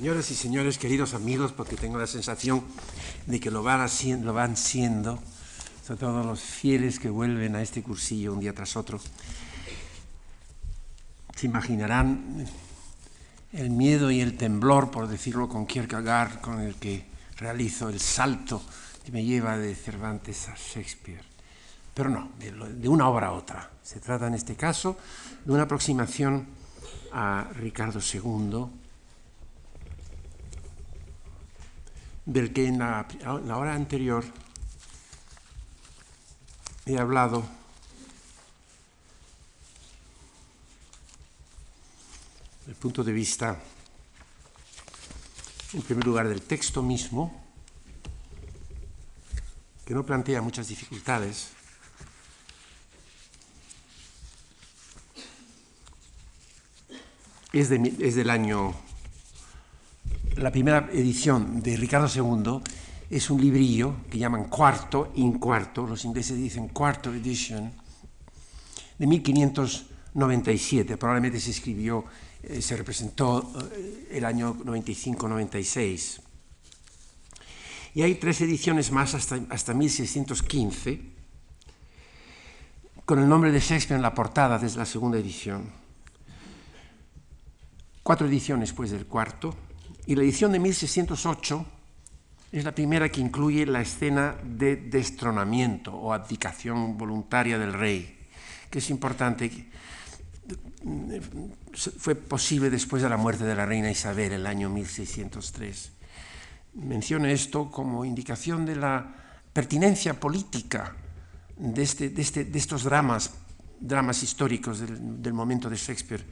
Señoras y señores, queridos amigos, porque tengo la sensación de que lo van, haciendo, lo van siendo, sobre todo los fieles que vuelven a este cursillo un día tras otro, se imaginarán el miedo y el temblor, por decirlo con Kierkegaard, con el que realizo el salto que me lleva de Cervantes a Shakespeare. Pero no, de una obra a otra. Se trata en este caso de una aproximación a Ricardo II, del que en la, hora anterior he hablado. Del punto de vista, en primer lugar, del texto mismo, que no plantea muchas dificultades, es, es del año la primera edición de Ricardo II es un librillo que llaman cuarto, in cuarto, los ingleses dicen cuarto edition, de 1597. Probablemente se escribió, eh, se representó eh, el año 95-96. Y hay tres ediciones más hasta, hasta 1615, con el nombre de Shakespeare en la portada desde la segunda edición. Cuatro ediciones, pues, del cuarto y la edición de 1608 es la primera que incluye la escena de destronamiento o abdicación voluntaria del rey, que es importante. Fue posible después de la muerte de la reina Isabel el año 1603. Menciono esto como indicación de la pertinencia política de, este, este, de estos dramas, dramas históricos del, del momento de Shakespeare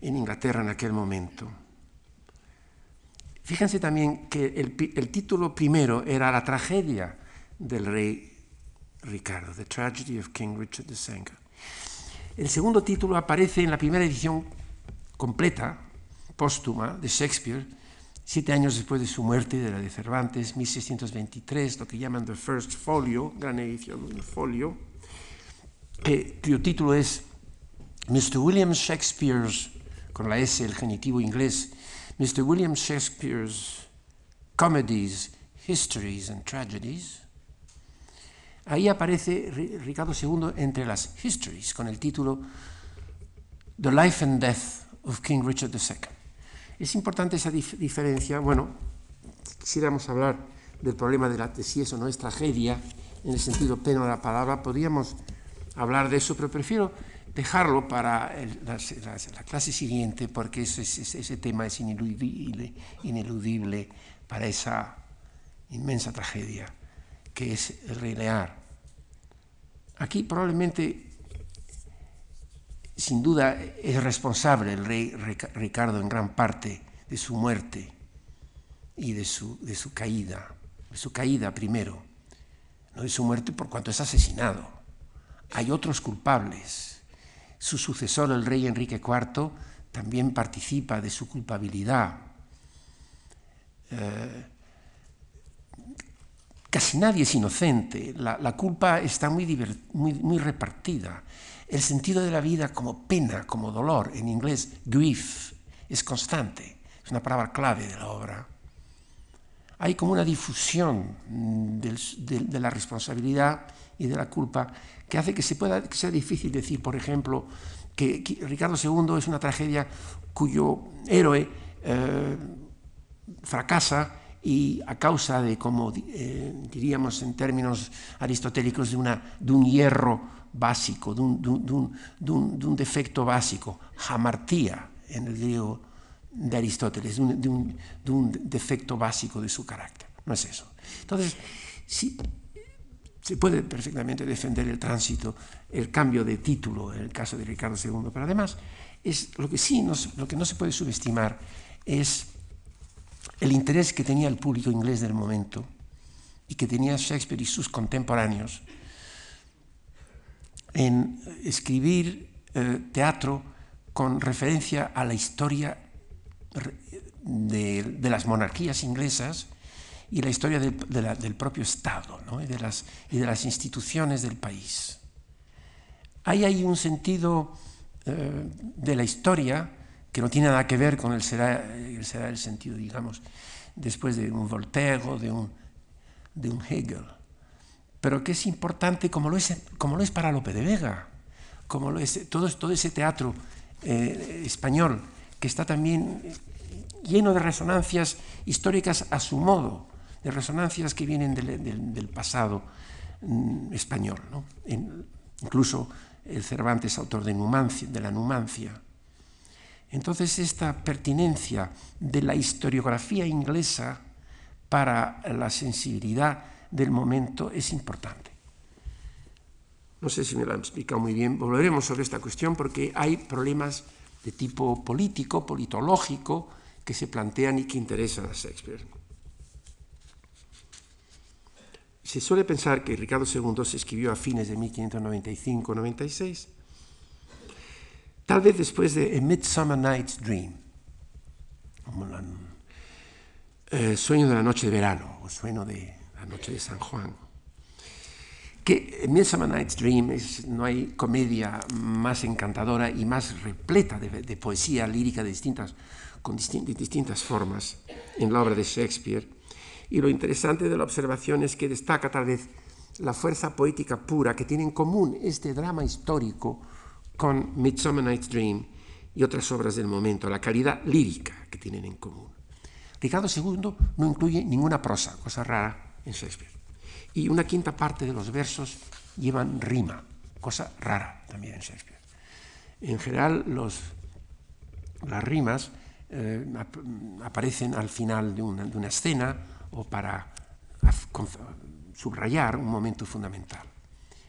en Inglaterra en aquel momento. Fíjense también que el, título primero era la tragedia del rey Ricardo, The Tragedy of King Richard II. El segundo título aparece en la primera edición completa, póstuma, de Shakespeare, siete años después de su muerte, de la de Cervantes, 1623, lo que llaman The First Folio, gran edición, un folio, que, cuyo título es Mr. William Shakespeare's, con la S, el genitivo inglés, Mr. William Shakespeare's Comedies, Histories and Tragedies, ahí aparece Ricardo II entre las Histories con el título The Life and Death of King Richard II. Es importante esa dif diferencia. Bueno, quisiéramos hablar del problema de, la, de si eso no es tragedia, en el sentido pleno de la palabra, podríamos hablar de eso, pero prefiero dejarlo para la, la, la, clase siguiente porque ese, ese, ese, tema es ineludible, ineludible para esa inmensa tragedia que es el Rey Lear. Aquí probablemente, sin duda, es responsable el rey Ricardo en gran parte de su muerte y de su, de su caída, de su caída primero, no de su muerte por cuanto es asesinado. Hay otros culpables su sucesor, el rey Enrique IV, también participa de su culpabilidad. Eh, casi nadie es inocente, la, culpa está muy, muy, repartida. El sentido de la vida como pena, como dolor, en inglés grief, es constante, es una palabra clave de la obra. Hay como una difusión del, de, la responsabilidad y de la culpa que hace que, se pueda, que sea difícil decir, por ejemplo, que, Ricardo II es una tragedia cuyo héroe eh, fracasa y a causa de, como eh, diríamos en términos aristotélicos, de, un hierro básico, de un, de, un, de, un, de un, defecto básico, hamartía en el griego de Aristóteles, de un, de un defecto básico de su carácter. No es eso. Entonces, si, se puede perfectamente defender el tránsito, el cambio de título en el caso de Ricardo II, pero además es lo que sí no, lo que no se puede subestimar es el interés que tenía el público inglés del momento y que tenía Shakespeare y sus contemporáneos en escribir eh, teatro con referencia a la historia de, las monarquías inglesas y la historia del, del propio Estado ¿no? y, de las, y, de las, instituciones del país. Hay ahí un sentido eh, de la historia que no tiene nada que ver con el, será el sentido, digamos, después de un Voltaire o de un, de un Hegel, pero que es importante como lo es, como lo es para Lope de Vega, como lo es todo, todo ese teatro eh, español que está también lleno de resonancias históricas a su modo, de resonancias que vienen del, pasado mm, español. incluso el Cervantes, autor de, de la Numancia. Entonces, esta pertinencia de la historiografía inglesa para la sensibilidad del momento es importante. No sé si me lo han explicado muy bien, volveremos sobre esta cuestión porque hay problemas de tipo político, politológico, que se plantean y que interesan a Shakespeare. Se suele pensar que Ricardo II se escribió a fines de 1595-96, tal vez después de A Midsummer Night's Dream, eh, sueño de la noche de verano, o sueño de la noche de San Juan. Que Midsummer Night's Dream es, no hay comedia más encantadora y más repleta de, de poesía lírica de distintas, con distintas formas en la obra de Shakespeare y lo interesante de la observación es que destaca tal vez la fuerza poética pura que tiene en común este drama histórico con Midsummer Night's Dream y otras obras del momento, la calidad lírica que tienen en común. Ricardo II no incluye ninguna prosa, cosa rara en Shakespeare. Y una quinta parte de los versos llevan rima, cosa rara también en Shakespeare. En general, los, las rimas eh, ap aparecen al final de una, de una escena o para subrayar un momento fundamental.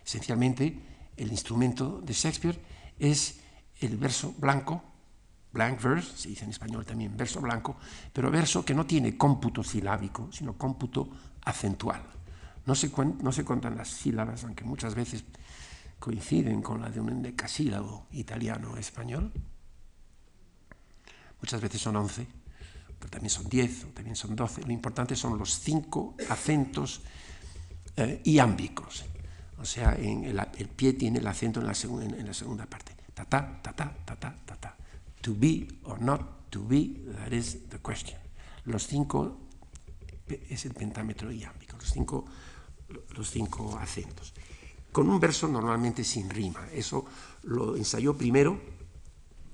Esencialmente, el instrumento de Shakespeare es el verso blanco, blank verse, se dice en español también verso blanco, pero verso que no tiene cómputo silábico, sino cómputo acentual. No se, no se las sílabas, aunque muchas veces coinciden con la de un endecasílabo italiano o español. Muchas veces son once, pero también son 10 o también son 12. Lo importante son los cinco acentos eh, iámbicos. O sea, el, pie tiene el acento en la, en, en la segunda parte. Ta ta, ta ta, ta ta, ta ta. To be or not to be, that is the question. Los cinco es el pentámetro iámbico, los cinco, los cinco acentos. Con un verso normalmente sin rima. Eso lo ensayó primero.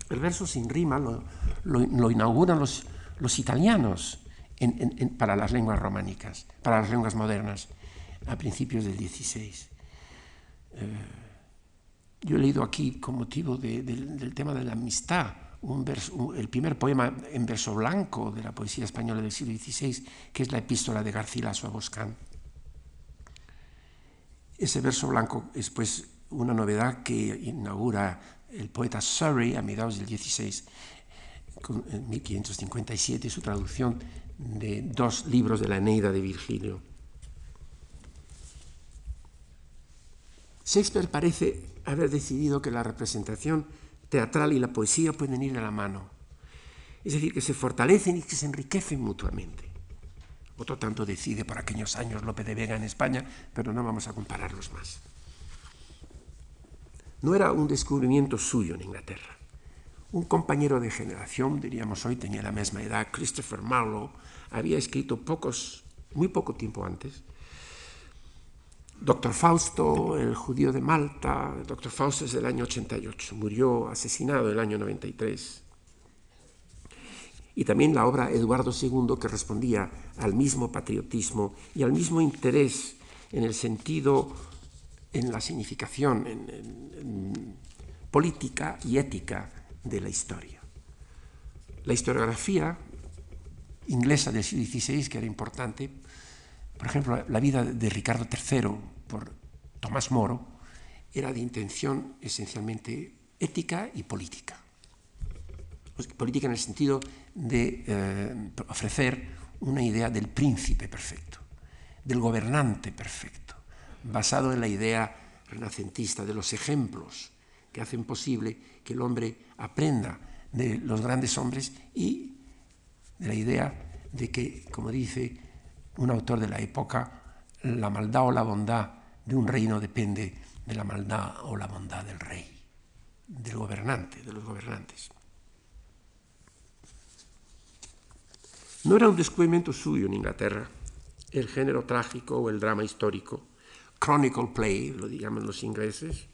El verso sin rima lo, inauguran los, italianos para las lenguas románicas, para las lenguas modernas, a principios del XVI. Eh, yo he leído aquí, con motivo de, de, del tema de la amistad, un verso, el primer poema en verso blanco de la poesía española del siglo XVI, que es la epístola de Garcilaso a Boscán. Ese verso blanco es pues una novedad que inaugura el poeta Surrey a mediados del XVI en 1557, su traducción de dos libros de la Eneida de Virgilio. Shakespeare parece haber decidido que la representación teatral y la poesía pueden ir de la mano, es decir, que se fortalecen y que se enriquecen mutuamente. Otro tanto decide por aquellos años Lope de Vega en España, pero no vamos a compararlos más. No era un descubrimiento suyo en Inglaterra. Un compañero de generación, diríamos hoy, tenía la misma edad, Christopher Marlowe, había escrito pocos, muy poco tiempo antes. Doctor Fausto, el judío de Malta, Doctor Fausto es del año 88, murió asesinado el año 93. Y también la obra Eduardo II, que respondía al mismo patriotismo y al mismo interés en el sentido, en la significación política y ética de la historia. La historiografía inglesa del siglo XVI, que era importante, por ejemplo, la vida de Ricardo III por Tomás Moro, era de intención esencialmente ética y política. Pues, política en el sentido de eh, ofrecer una idea del príncipe perfecto, del gobernante perfecto, basado en la idea renacentista de los ejemplos que hacen posible que el hombre aprenda de los grandes hombres y de la idea de que, como dice un autor de la época, la maldad o la bondad de un reino depende de la maldad o la bondad del rey, del gobernante, de los gobernantes. No era un descubrimiento suyo en Inglaterra, el género trágico o el drama histórico, chronicle play, lo llaman los ingleses,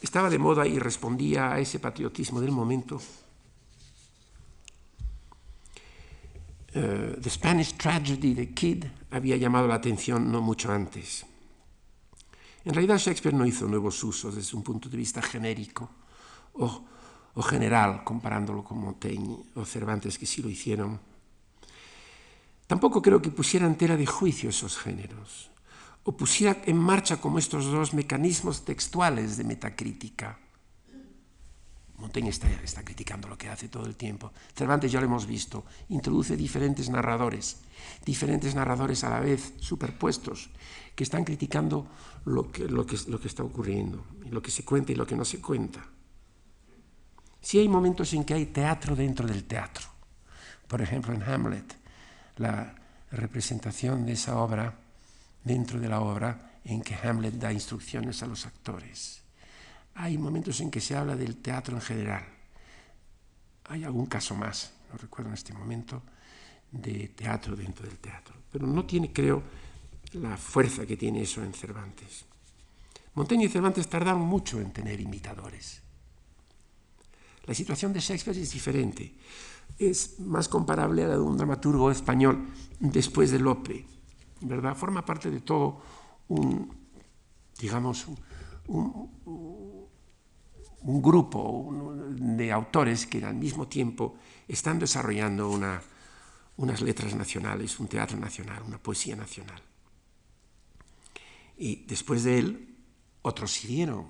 estaba de moda y respondía a ese patriotismo del momento. Uh, the Spanish Tragedy de Kid había llamado la atención no mucho antes. En realidad Shakespeare no hizo nuevos usos desde un punto de vista genérico o, o general, comparándolo con Montaigne o Cervantes, que sí lo hicieron. Tampoco creo que pusiera en tela de juicio esos géneros o pusiera en marcha como estos dos mecanismos textuales de metacrítica. Montaigne está, está, criticando lo que hace todo el tiempo. Cervantes ya lo hemos visto, introduce diferentes narradores, diferentes narradores a la vez superpuestos, que están criticando lo que, lo que, lo que está ocurriendo, lo que se cuenta y lo que no se cuenta. Sí hay momentos en que hay teatro dentro del teatro. Por ejemplo, en Hamlet, la representación de esa obra dentro de la obra en que Hamlet da instrucciones a los actores. Hay momentos en que se habla del teatro en general. Hay algún caso más, no recuerdo en este momento, de teatro dentro del teatro. Pero no tiene, creo, la fuerza que tiene eso en Cervantes. Montaigne y Cervantes tardaron mucho en tener imitadores. La situación de Shakespeare es diferente. Es más comparable a la de un dramaturgo español después de Lope ¿verdad? Forma parte de todo un, digamos, un, grupo de autores que al mismo tiempo están desarrollando una, unas letras nacionales, un teatro nacional, una poesía nacional. Y después de él, otros siguieron,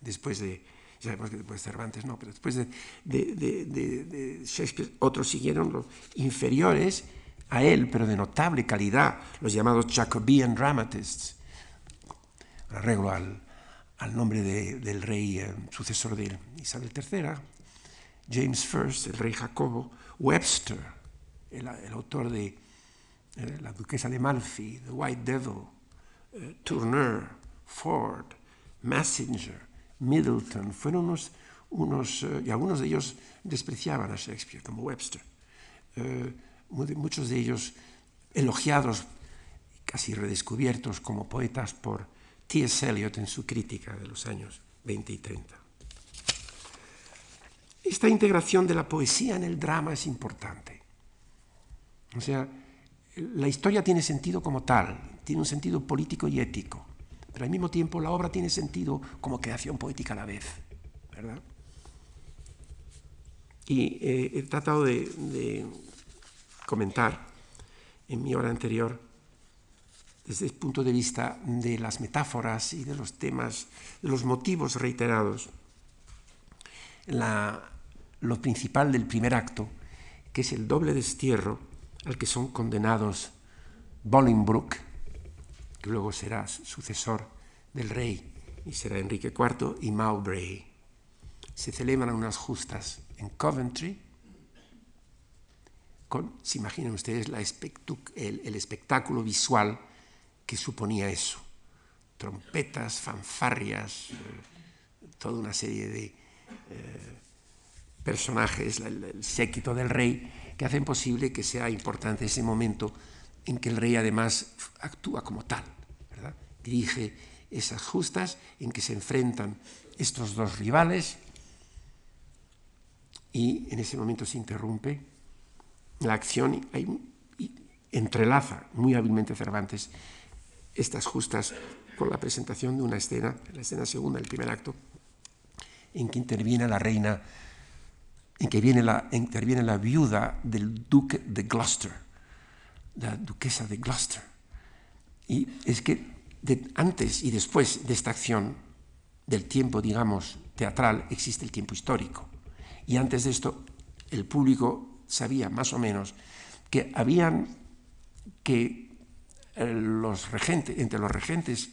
después de, ya sabemos que después de Cervantes no, pero después de, de, de, de Shakespeare, otros siguieron los inferiores a él, pero de notable calidad, los llamados Jacobean Dramatists, arreglo al, al nombre de, del rey eh, sucesor de Isabel III, James I, el rey Jacobo, Webster, el, el autor de eh, La Duquesa de Malfi, The White Devil, eh, Turner, Ford, Messenger, Middleton, fueron unos, unos eh, y algunos de ellos despreciaban a Shakespeare, como Webster. Muchos de ellos elogiados, casi redescubiertos como poetas por T.S. Eliot en su crítica de los años 20 y 30. Esta integración de la poesía en el drama es importante. O sea, la historia tiene sentido como tal, tiene un sentido político y ético, pero al mismo tiempo la obra tiene sentido como creación poética a la vez, ¿verdad? Y eh, he tratado de, de comentar en mi hora anterior desde el punto de vista de las metáforas y de los temas, de los motivos reiterados. La, lo principal del primer acto, que es el doble destierro al que son condenados Bolingbroke, que luego será sucesor del rey y será Enrique IV, y Mowbray. Se celebran unas justas en Coventry, con, se imaginan ustedes el, espectáculo visual que suponía eso. Trompetas, fanfarrias, eh, toda una serie de eh, personajes, el, séquito del rey, que hacen posible que sea importante ese momento en que el rey además actúa como tal, dirige esas justas en que se enfrentan estos dos rivales y en ese momento se interrumpe la acción entrelaza muy hábilmente Cervantes estas justas con la presentación de una escena, la escena segunda del primer acto, en que interviene la reina, en que viene la, interviene la viuda del duque de Gloucester, la duquesa de Gloucester. Y es que antes y después de esta acción, del tiempo, digamos, teatral, existe el tiempo histórico. Y antes de esto, el público sabía más o menos que habían que eh, los regentes, entre los regentes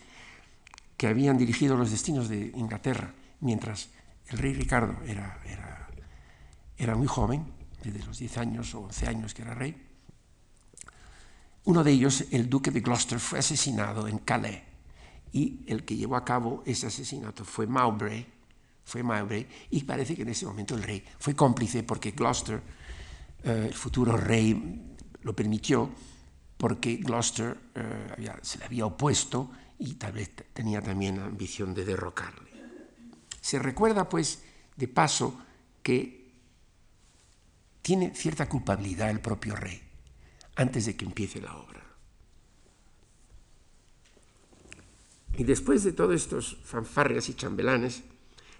que habían dirigido los destinos de Inglaterra, mientras el rey Ricardo era, era, era muy joven, desde los 10 años o 11 años que era rey, uno de ellos, el duque de Gloucester, fue asesinado en Calais y el que llevó a cabo ese asesinato fue Mowbray, fue Mowbray y parece que en ese momento el rey fue cómplice porque Gloucester eh, el futuro rey lo permitió porque Gloucester eh, se le había opuesto y tal vez tenía también la ambición de derrocarle. Se recuerda, pues, de paso, que tiene cierta culpabilidad el propio rey antes de que empiece la obra. Y después de todos estos fanfarrias y chambelanes,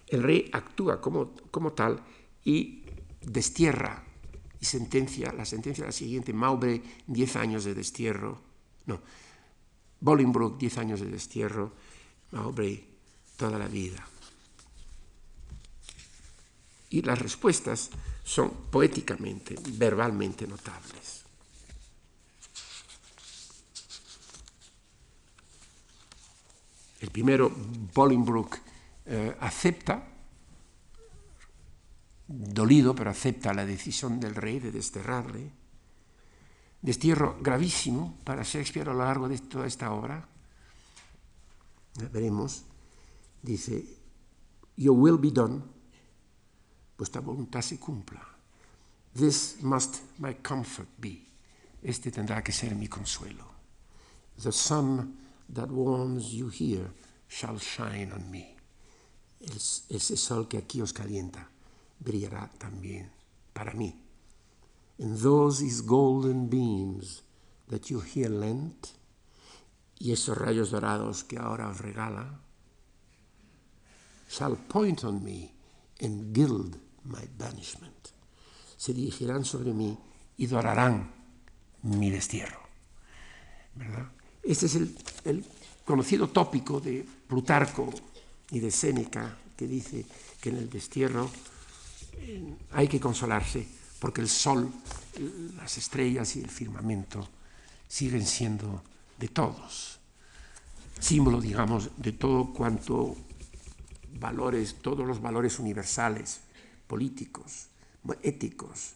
el rey actúa como, como tal y destierra sentencia, la sentencia la siguiente, Maubre, 10 años de destierro, no, Bolingbroke, 10 años de destierro, Maubre, toda la vida. Y las respuestas son poéticamente, verbalmente notables. El primero, Bolingbroke, eh, acepta, dolido, pero acepta la decisión del rey de desterrarle. Destierro gravísimo para Shakespeare a lo largo de toda esta obra. veremos. Dice, Your will be done, vuestra voluntad se cumpla. This must my comfort be. Este tendrá que ser mi consuelo. The sun that warms you here shall shine on me. ese sol que aquí os calienta brillará también para mí. And those his golden beams that you here lent, y esos rayos dorados que ahora os regala, shall point on me and gild my banishment. Se dirigirán sobre mí y dorarán mi destierro. ¿Verdad? Este es el, conocido tópico de Plutarco y de Séneca, que dice que en el destierro hay que consolarse porque el sol, las estrellas y el firmamento siguen siendo de todos, símbolo, digamos, de todo cuanto valores, todos los valores universales, políticos, éticos,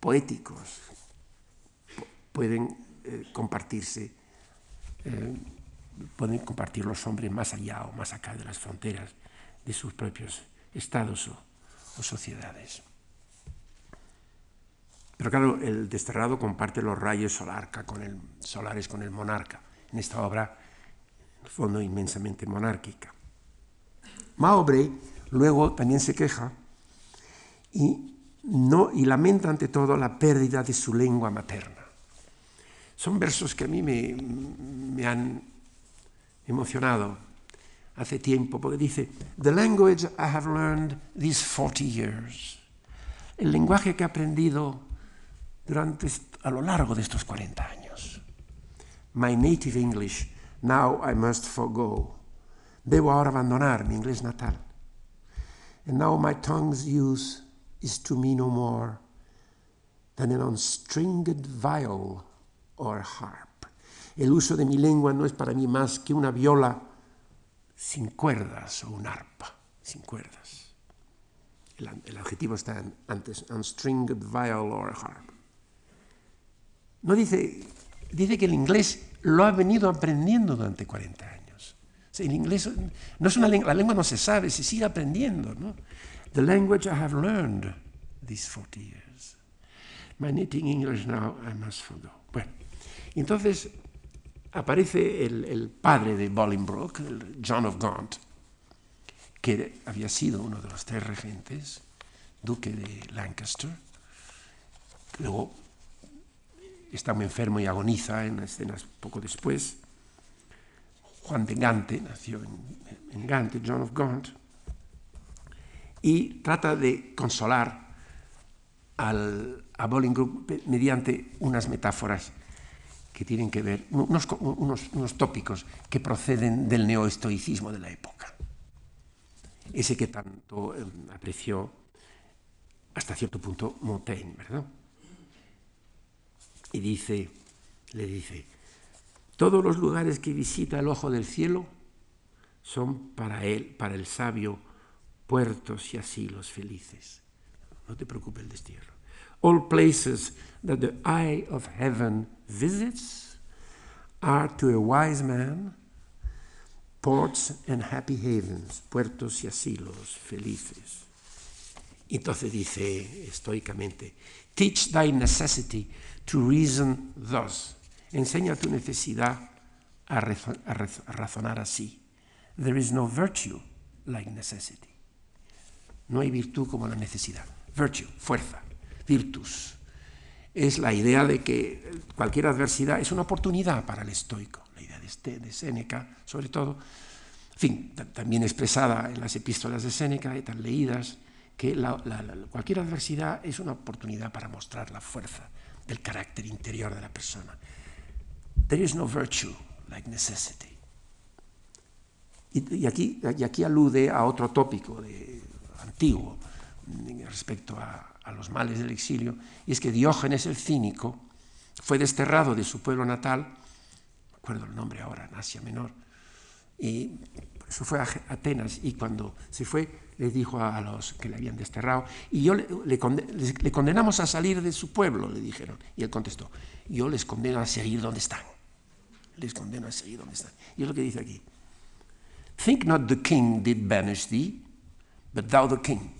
poéticos, pueden eh, compartirse eh, pueden compartir los hombres más allá o más acá de las fronteras de sus propios estados o, sociedades. Pero claro, el desterrado comparte los rayos solarca con el, solares con el monarca, en esta obra, en el fondo, inmensamente monárquica. Maubrey luego también se queja y, no, y lamenta ante todo la pérdida de su lengua materna. Son versos que a mí me, me han emocionado hace tiempo, porque dice, The language I have learned these 40 years. El lenguaje que he aprendido durante, a lo largo de estos 40 años. My native English, now I must forego. Debo ahora abandonar mi inglés natal. And now my tongue's use is to me no more than an unstringed viol or harp. El uso de mi lengua no es para mí más que una viola sin cuerdas o un arpa sin cuerdas. El, adjetivo está antes, unstringed viol or harp. No dice, dice que el inglés lo ha venido aprendiendo durante 40 años. el inglés no es una lengua, la lengua no se sabe, se sigue aprendiendo. ¿no? The language I have learned these 40 years. My native English now I must forgo. Bueno, entonces aparece el, padre de Bolingbroke, John of Gaunt, que había sido uno de los tres regentes, duque de Lancaster. Luego está muy enfermo y agoniza en escenas poco después. Juan de Gante nació en, Gante, John of Gaunt, y trata de consolar a Bolingbroke mediante unas metáforas que tienen que ver, unos, unos, tópicos que proceden del neoestoicismo de la época. Ese que tanto eh, apreció hasta cierto punto Montaigne, ¿verdad? Y dice, le dice, todos los lugares que visita el ojo del cielo son para él, para el sabio, puertos y asilos felices. No te preocupes el destierro. All places that the eye of heaven visits are to a wise man ports and happy havens, puertos y asilos felices. Entonces dice estoicamente, teach thy necessity to reason thus. Enseña tu necesidad a, razonar así. There is no virtue like necessity. No hay virtud como la necesidad. Virtue, fuerza, virtus. Es la idea de que cualquier adversidad es una oportunidad para el estoico. La idea de, este, de Séneca, sobre todo, en fin, también expresada en las epístolas de Séneca y tan leídas, que cualquier adversidad es una oportunidad para mostrar la fuerza del carácter interior de la persona. There is no virtue like necessity. Y, aquí, y aquí alude a otro tópico antiguo respecto a, los males del exilio, y es que Diógenes el cínico fue desterrado de su pueblo natal, me acuerdo el nombre ahora, en Asia Menor, y eso fue a Atenas, y cuando se fue les dijo a los que le habían desterrado, y yo le, le, condenamos a salir de su pueblo, le dijeron, y él contestó, yo les condeno a seguir donde están, les condeno a seguir donde están. Y es lo que dice aquí, Think not the king did banish thee, but thou the king.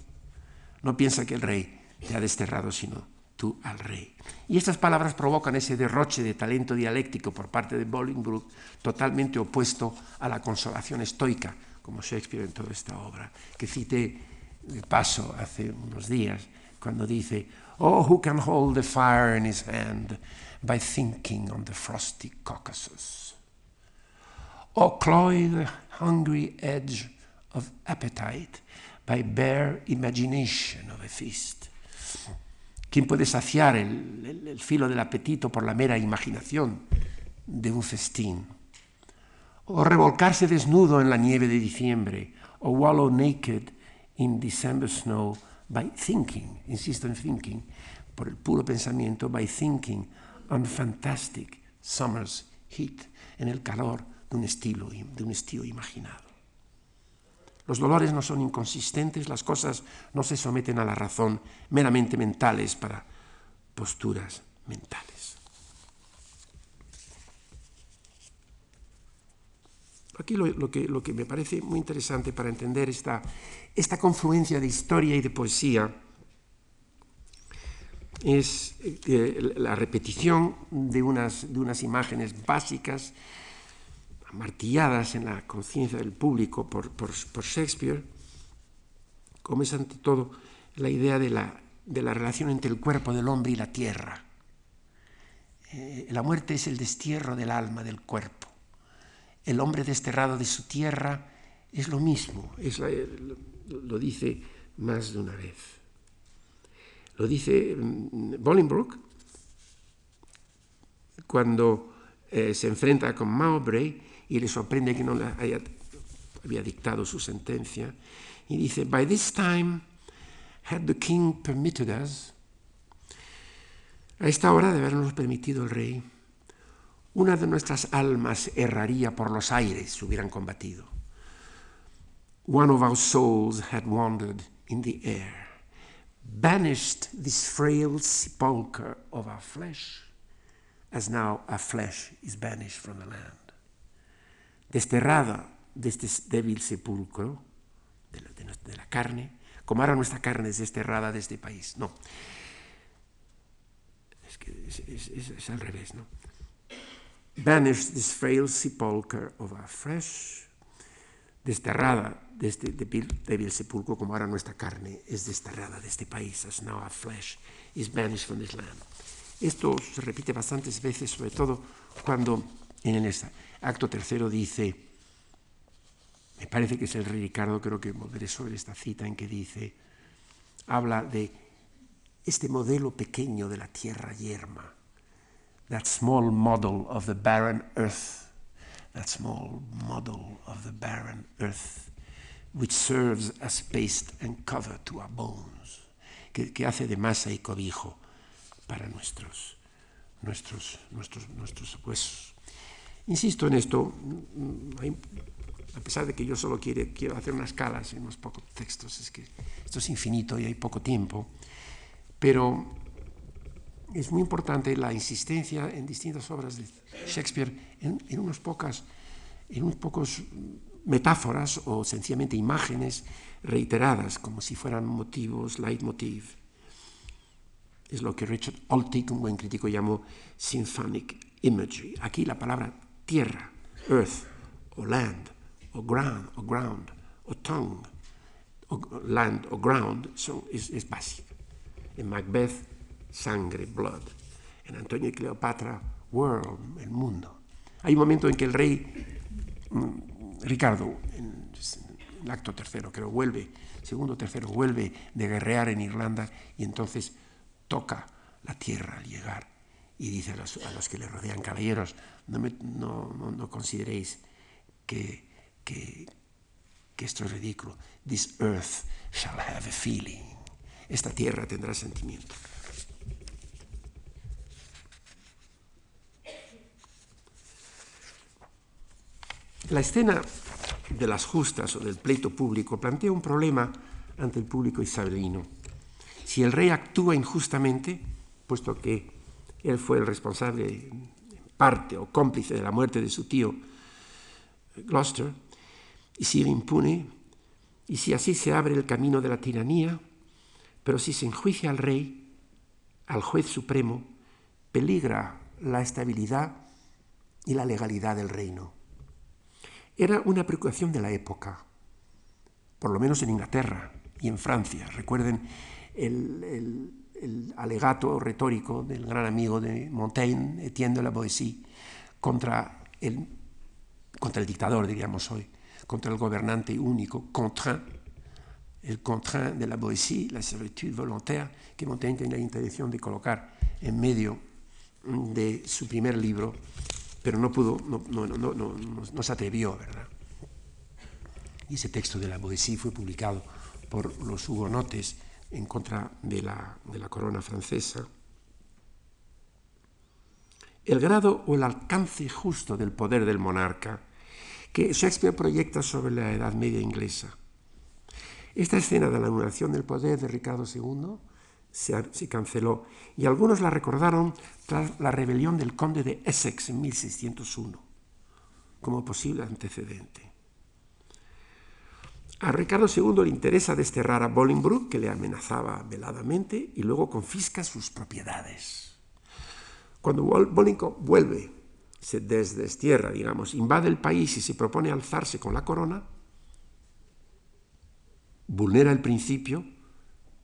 No piensa que el rey te ha desterrado, sino tú al rey. Y estas palabras provocan ese derroche de talento dialéctico por parte de Bolingbroke, totalmente opuesto a la consolación estoica, como Shakespeare en toda esta obra, que cité de paso hace unos días, cuando dice, Oh, who can hold the fire in his hand by thinking on the frosty Caucasus? Or cloy the hungry edge of appetite by bare imagination of a feast. ¿Quién puede saciar el, filo del apetito por la mera imaginación de un festín? O revolcarse desnudo en la nieve de diciembre, o wallow naked in December snow by thinking, insisto en thinking, por el puro pensamiento, by thinking on fantastic summer's heat, en el calor de un estilo, de un estilo imaginado. Los dolores no son inconsistentes, las cosas no se someten a la razón, meramente mentales para posturas mentales. Aquí lo, que, me parece muy interesante para entender esta, esta confluencia de historia y de poesía es eh, la repetición de unas imágenes básicas martilladas en la conciencia del público por, Shakespeare, como es ante todo la idea de la, de la, relación entre el cuerpo del hombre y la tierra. Eh, la muerte es el destierro del alma del cuerpo. El hombre desterrado de su tierra es lo mismo, es lo, dice más de una vez. Lo dice mm, Bolingbroke cuando eh, se enfrenta con Mowbray y le sorprende que no le haya, había dictado su sentencia. Y dice, By this time had the king permitted us, a esta hora de habernos permitido el rey, una de nuestras almas erraría por los aires, si hubieran combatido. One of our souls had wandered in the air, banished this frail sepulchre of our flesh, as now our flesh is banished from the land desterrada de este débil sepulcro de la, de, de la, carne, como ahora nuestra carne es desterrada de este país. No. Es que es, es, es al revés, ¿no? Banish this frail sepulchre of our flesh, desterrada de este débil, débil sepulcro, como ahora nuestra carne es desterrada de este país, as now our flesh is banished from this land. Esto se repite bastantes veces, sobre todo cuando en el acto tercero dice, me parece que es el Ricardo, creo que volveré sobre esta cita en que dice, habla de este modelo pequeño de la tierra yerma, that small model of the barren earth, that small model of the barren earth, which serves as paste and cover to our bones, que, que hace de masa y cobijo para nuestros, nuestros, nuestros, nuestros huesos. Insisto en esto, a pesar de que yo solo quiero, quiero hacer unas calas en unos pocos textos, es que esto es infinito y hay poco tiempo, pero es muy importante la insistencia en distintas obras de Shakespeare en, unos pocas, en unos pocos metáforas o sencillamente imágenes reiteradas, como si fueran motivos, leitmotiv. Es lo que Richard Oltig, un buen crítico, llamó symphonic imagery. Aquí la palabra tierra, earth, o land, o ground, o ground, o tongue, o land o ground, es, es básica. En Macbeth, sangre, blood. En Antonio y Cleopatra, world, el mundo. Hay un momento en que el rey mm, Ricardo, en el acto tercero, creo, vuelve, segundo tercero, vuelve de guerrear en Irlanda y entonces toca la tierra al llegar y dice a los, que le rodean, caballeros, no, consideréis que, que, que esto es ridículo. This earth shall have a feeling. Esta tierra tendrá sentimiento. La escena de las justas o del pleito público plantea un problema ante el público isabelino. Si el rey actúa injustamente, puesto que él fue el responsable parte o cómplice de la muerte de su tío Gloucester, y si él impune, y si así se abre el camino de la tiranía, pero si se enjuicia al rey, al juez supremo, peligra la estabilidad y la legalidad del reino. Era una preocupación de la época, por lo menos en Inglaterra y en Francia. Recuerden el, alegato retórico del gran amigo de Montaigne, Etienne de la Boétie, contra el, contra el dictador, diríamos hoy, contra el gobernante único, contraint, el contraint de la Boétie, la servitude volontaire, que Montaigne tenía la intención de colocar en medio de su primer libro, pero no pudo, no, no, no, no, se atrevió, ¿verdad? Y ese texto de la Boétie fue publicado por los hugonotes en contra de la, corona francesa. El grado o el alcance justo del poder del monarca que Shakespeare proyecta sobre la Edad Media inglesa. Esta escena de la anulación del poder de Ricardo II se, canceló y algunos la recordaron tras la rebelión del conde de Essex en 1601 como posible antecedente. A Ricardo II le interesa desterrar a Bolingbroke, que le amenazaba veladamente, y luego confisca sus propiedades. Cuando Bolingbroke vuelve, se desdestierra, digamos, invade el país y se propone alzarse con la corona, vulnera el principio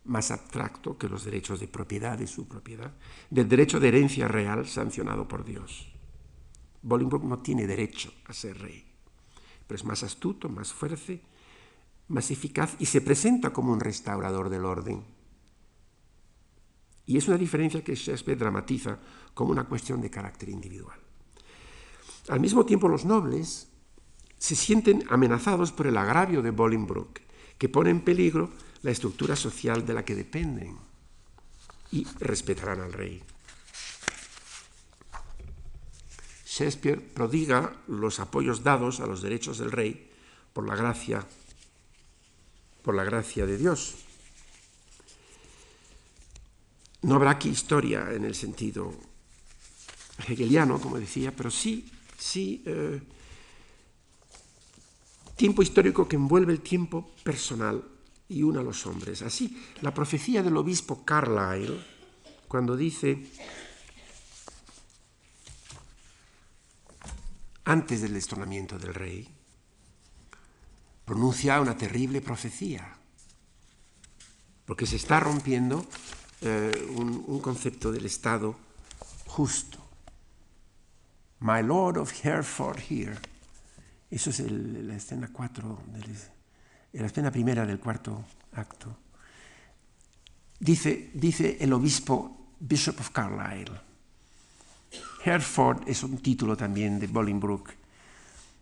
más abstracto que los derechos de propiedad y su propiedad, del derecho de herencia real sancionado por Dios. Bolingbroke no tiene derecho a ser rey, pero es más astuto, más fuerte, más eficaz y se presenta como un restaurador del orden. Y es una diferencia que Shakespeare dramatiza como una cuestión de carácter individual. Al mismo tiempo, los nobles se sienten amenazados por el agravio de Bolingbroke, que pone en peligro la estructura social de la que dependen y respetarán al rey. Shakespeare prodiga los apoyos dados a los derechos del rey por la gracia por la gracia de Dios. No habrá aquí historia en el sentido hegeliano, como decía, pero sí, sí, eh, tiempo histórico que envuelve el tiempo personal y una a los hombres. Así, la profecía del obispo Carlyle, cuando dice, antes del destronamiento del rey, pronuncia una terrible profecía, porque se está rompiendo eh, un, concepto del Estado justo. My Lord of Hereford here. Eso es la escena 4 del en la escena primera del cuarto acto, dice, dice el obispo Bishop of Carlisle. Hereford es un título también de Bolingbroke.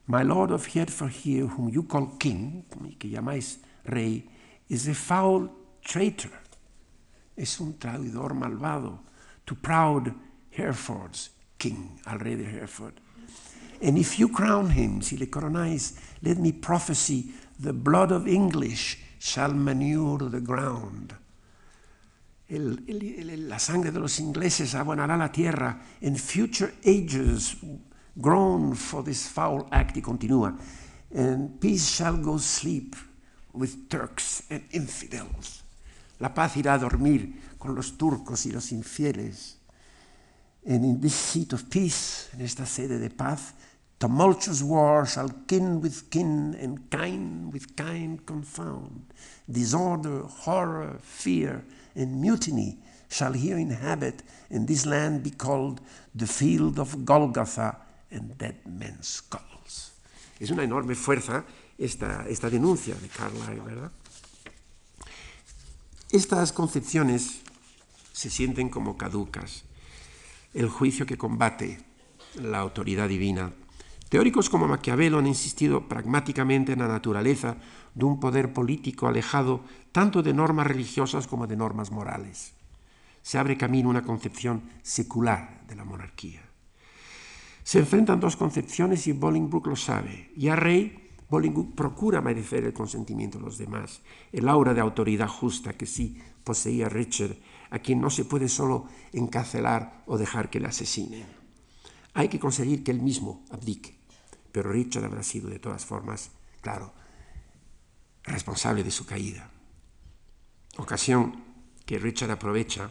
My lord of Hereford here, whom you call king, que llamáis rey, is a foul traitor. Es un traidor malvado. To proud Hereford's king, al rey de Hereford. And if you crown him, si le coronáis, let me prophesy The blood of English shall manure the ground. la sangre de los ingleses abonará la tierra. In future ages, grown for this foul act. Y continúa. and peace shall go sleep with Turks and infidels. La paz irá a dormir con los turcos y los infieles. And in this seat of peace, en esta sede de paz, tumultuous war shall kin with kin and kind with kind confound. Disorder, horror, fear, and mutiny shall here inhabit, and this land be called the field of Golgotha and dead men's skulls. Es una enorme fuerza esta, esta denuncia de Carlyle, ¿verdad? Estas concepciones se sienten como caducas. El juicio que combate la autoridad divina. Teóricos como Maquiavelo han insistido pragmáticamente en la naturaleza de un poder político alejado tanto de normas religiosas como de normas morales. Se abre camino una concepción secular de la monarquía. Se enfrentan dos concepciones y Bolingbroke lo sabe. Ya rey, Bolingbroke procura merecer el consentimiento de los demás, el aura de autoridad justa que sí poseía Richard, a quien no se puede solo encarcelar o dejar que le asesinen. Hay que conseguir que él mismo abdique, pero Richard habrá sido de todas formas, claro, responsable de su caída. Ocasión que Richard aprovecha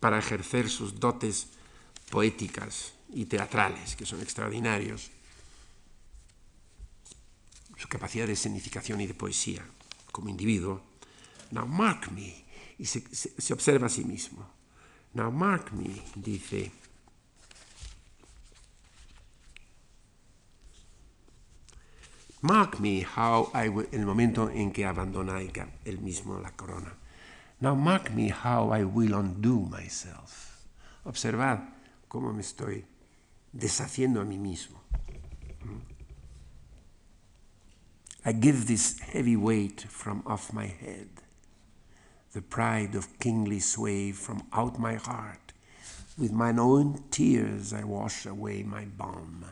para ejercer sus dotes poéticas y teatrales, que son extraordinarios su capacidad de significación y de poesía como individuo. Now mark me, y se, se, se observa a sí mismo. Now mark me, dice. Mark me how I will, el momento en que abandona él mismo la corona. Now mark me how I will undo myself. Observad cómo me estoy deshaciendo a mí mismo. Mm. I give this heavy weight from off my head, the pride of kingly sway from out my heart. With mine own tears I wash away my balm.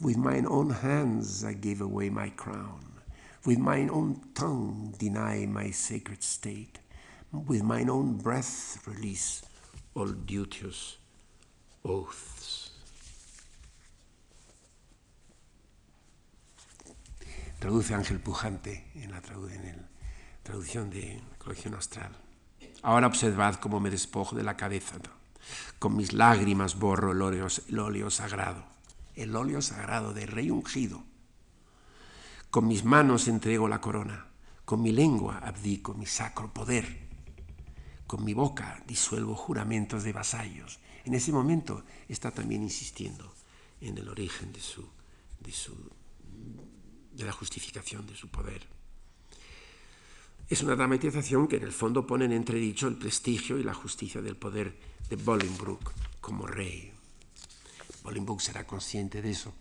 With mine own hands I give away my crown. With mine own tongue deny my sacred state. With mine own breath release all duteous oaths. Traduce Ángel Pujante en la, en el, traducción de Colección Astral. Ahora observad cómo me despojo de la cabeza, con mis lágrimas borro el óleo, sagrado, el óleo sagrado del rey ungido. Con mis manos entrego la corona, con mi lengua abdico mi sacro poder, con mi boca disuelvo juramentos de vasallos. En ese momento está también insistiendo en el origen de su, de su de la justificación de su poder. Es una dramatización que en el fondo pone en entredicho el prestigio y la justicia del poder de Bolingbroke como rey. Bolingbroke será consciente de eso,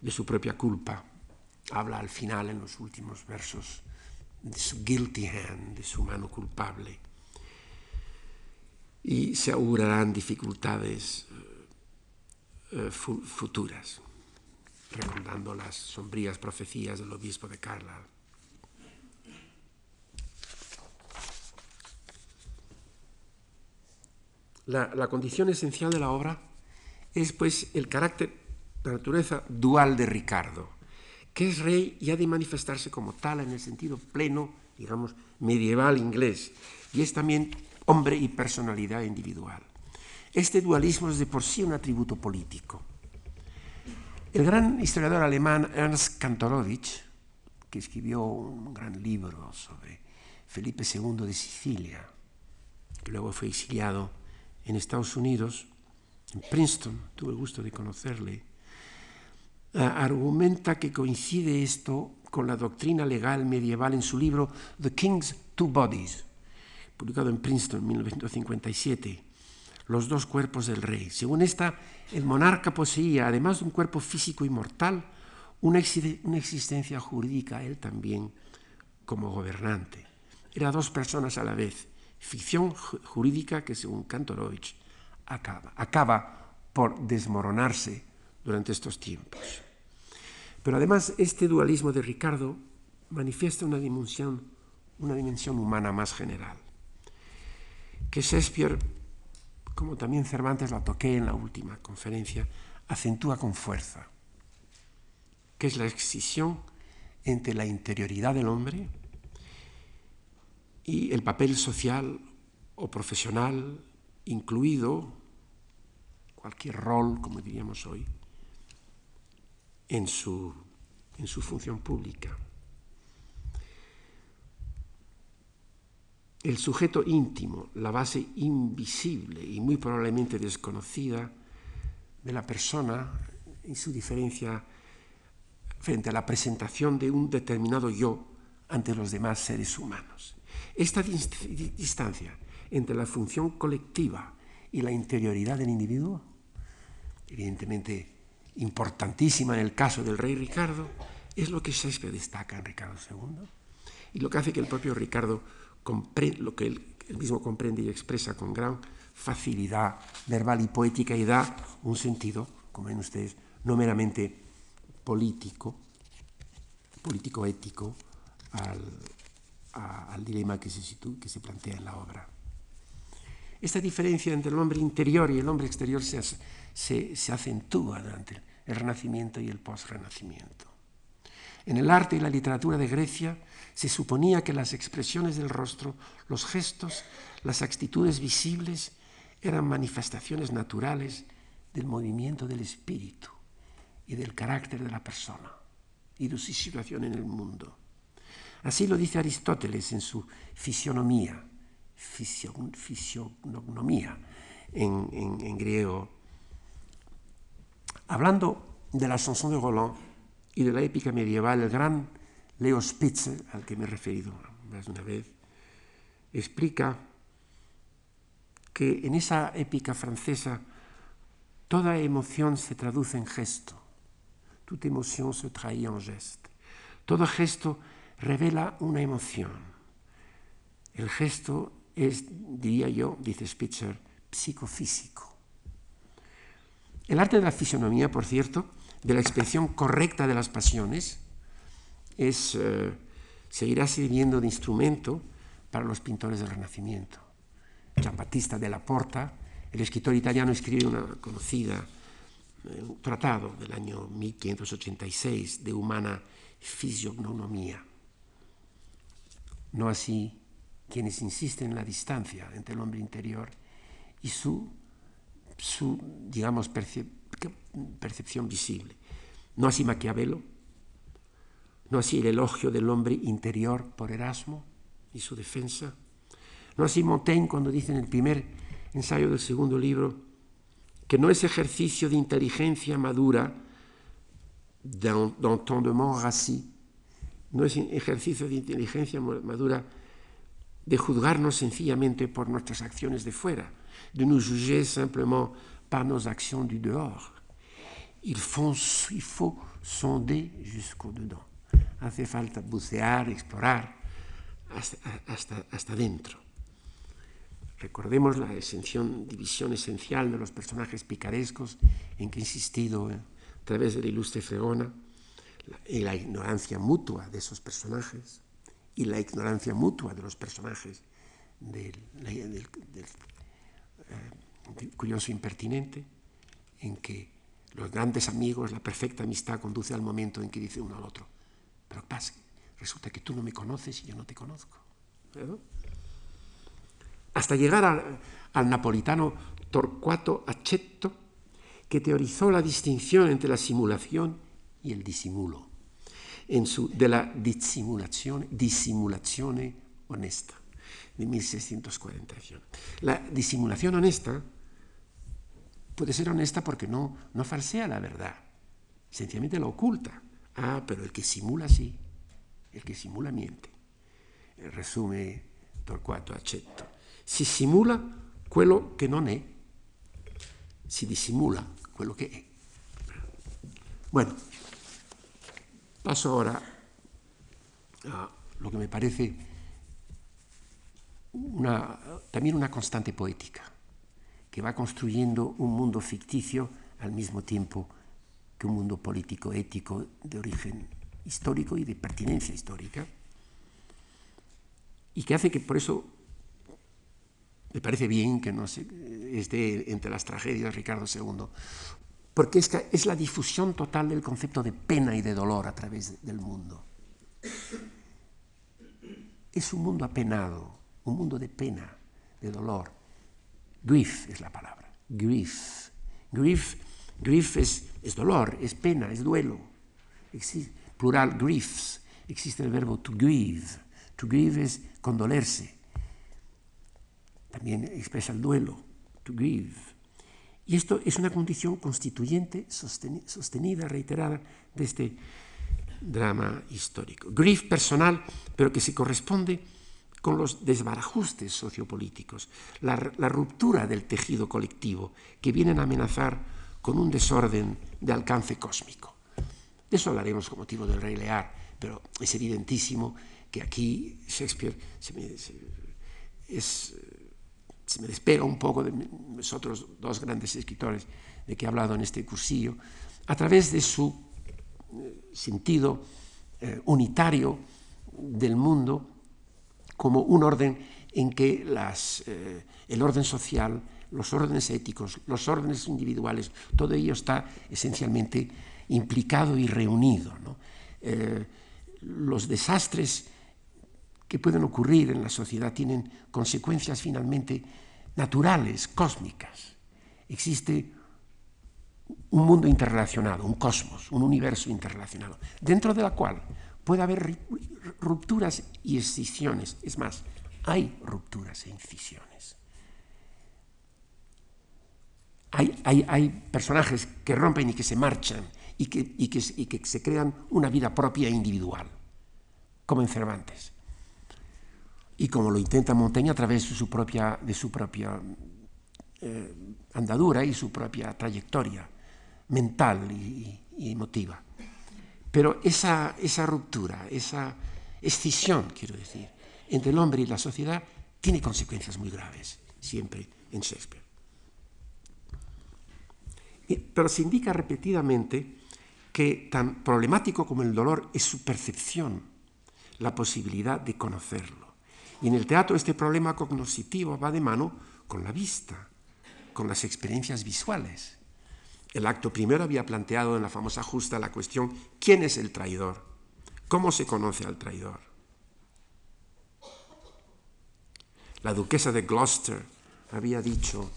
de su propia culpa. Habla al final, en los últimos versos, de su guilty hand, de su mano culpable. Y se augurarán dificultades uh, futuras recordando las sombrías profecías del obispo de Carla. La, la, condición esencial de la obra es pues el carácter, la naturaleza dual de Ricardo, que es rey y ha de manifestarse como tal en el sentido pleno, digamos, medieval inglés, y es también hombre y personalidad individual. Este dualismo es de por sí un atributo político el gran historiador alemán Ernst Kantorowicz, que escribió un gran libro sobre Felipe II de Sicilia, que luego fue exiliado en Estados Unidos, en Princeton, tuve el gusto de conocerle, argumenta que coincide esto con la doctrina legal medieval en su libro The King's Two Bodies, publicado en Princeton en 1957 los dos cuerpos del rey. Según esta, el monarca poseía, además de un cuerpo físico y mortal, una, existencia jurídica, él también, como gobernante. Era dos personas a la vez, ficción jurídica que, según Kantorowicz, acaba, acaba por desmoronarse durante estos tiempos. Pero además, este dualismo de Ricardo manifiesta una una dimensión humana más general, que Shakespeare como también Cervantes la toqué en la última conferencia, acentúa con fuerza. que es la excisión entre la interioridad del hombre y el papel social o profesional, incluido cualquier rol, como diríamos hoy, en su, en su función pública. El sujeto íntimo, la base invisible y muy probablemente desconocida de la persona y su diferencia frente a la presentación de un determinado yo ante los demás seres humanos. Esta distancia entre la función colectiva y la interioridad del individuo, evidentemente importantísima en el caso del rey Ricardo, es lo que Shakespeare destaca en Ricardo II y lo que hace que el propio Ricardo lo que él, mismo comprende y expresa con gran facilidad verbal y poética y da un sentido, como ven ustedes, no meramente político, político-ético al, dilema que se, que se plantea en la obra. Esta diferencia entre el hombre interior y el hombre exterior se, se, se acentúa durante el Renacimiento y el post-Renacimiento. En el arte y la literatura de Grecia se suponía que las expresiones del rostro, los gestos, las actitudes visibles eran manifestaciones naturales del movimiento del espíritu y del carácter de la persona y de su situación en el mundo. Así lo dice Aristóteles en su Fisionomía, fisionomía en, griego. Hablando de la chanson de Roland y de la épica medieval, el gran Leo Spitzer, al que me he referido más de una vez, explica que en esa épica francesa toda emoción se traduce en gesto. Toute émotion se trahit en geste. Todo gesto revela una emoción. El gesto es, diría yo, dice Spitzer, psicofísico. El arte de la fisonomía, por cierto, de la expresión correcta de las pasiones, es, eh, seguirá sirviendo de instrumento para los pintores del Renacimiento. Giambattista della Porta, el escritor italiano, escribe una conocida eh, un tratado del año 1586 de humana fisionomía. No así quienes insisten en la distancia entre el hombre interior y su, su digamos, percepción visible. No así Maquiavelo, no así el elogio del hombre interior por Erasmo y su defensa, no así Montaigne cuando dice en el primer ensayo del segundo libro que no es ejercicio de inteligencia madura, d'entendement rassis, no es ejercicio de inteligencia madura de juzgarnos sencillamente por nuestras acciones de fuera, de nous juger simplement par nos actions du dehors. Il faut, sonder jusqu'au dedans. Hace falta bucear, explorar hasta, dentro. Recordemos la división esencial de los personajes picarescos en que he insistido a través de la ilustre Fregona, y la ignorancia mutua de esos personajes y la ignorancia mutua de los personajes del, del eh, curioso impertinente, en que los grandes amigos, la perfecta amistad conduce al momento en que dice uno al otro, pero pasa, resulta que tú no me conoces y yo no te conozco. Hasta llegar al, napolitano Torquato Accetto, que teorizó la distinción entre la simulación y el disimulo, en su de la dissimulazione, dissimulazione honesta, de 1641. La disimulación honesta puede ser honesta porque no, no falsea la verdad, sencillamente la oculta. Ah, pero el que simula sí, el que simula miente. Resume Torquato Accetto. Si simula quello che non è, si disimula quello che è. Bueno, paso ahora a lo que me parece una, también una constante poética que va construyendo un mundo ficticio al mismo tiempo que un mundo político, ético, de origen histórico y de pertinencia histórica, y que hace que por eso me parece bien que no se, esté entre las tragedias Ricardo II, porque es, es la difusión total del concepto de pena y de dolor a través del mundo. Es un mundo apenado, un mundo de pena, de dolor. Grief es la palabra, grief. Grief, grief es, es dolor, es pena, es duelo. Existe, plural griefs, existe el verbo to grieve. To grieve es condolerse. También expresa el duelo, to grieve. Y esto es una condición constituyente, sostenida, reiterada de este drama histórico. Grief personal, pero que se corresponde con los desbarajustes sociopolíticos, la, la, ruptura del tejido colectivo que vienen a amenazar con un desorden de alcance cósmico. De eso hablaremos con motivo del Rey Lear, pero es evidentísimo que aquí Shakespeare se me, despega un poco de los otros dos grandes escritores de que he hablado en este cursillo, a través de su eh, sentido eh, unitario del mundo como un orden en que eh, el orden social, los órdenes éticos, los órdenes individuales, todo ello está esencialmente implicado y reunido. Eh, los desastres que pueden ocurrir en la sociedad tienen consecuencias finalmente naturales, cósmicas. Existe un mundo interrelacionado, un cosmos, un universo interrelacionado, dentro de la cual puede haber rupturas y escisiones. Es más, hay rupturas e incisiones. Hay, hay, hay, personajes que rompen y que se marchan y que, y, que, y que, se crean una vida propia e individual, como en Cervantes. Y como lo intenta Montaigne a través de su propia, de su propia eh, andadura y su propia trayectoria mental y, y emotiva. Pero esa, esa ruptura, esa escisión, quiero decir, entre el hombre y la sociedad tiene consecuencias muy graves, siempre en Shakespeare. Pero se indica repetidamente que tan problemático como el dolor es su percepción, la posibilidad de conocerlo. Y en el teatro este problema cognoscitivo va de mano con la vista, con las experiencias visuales. El acto primero había planteado en la famosa justa la cuestión, ¿quién es el traidor? ¿Cómo se conoce al traidor? La duquesa de Gloucester había dicho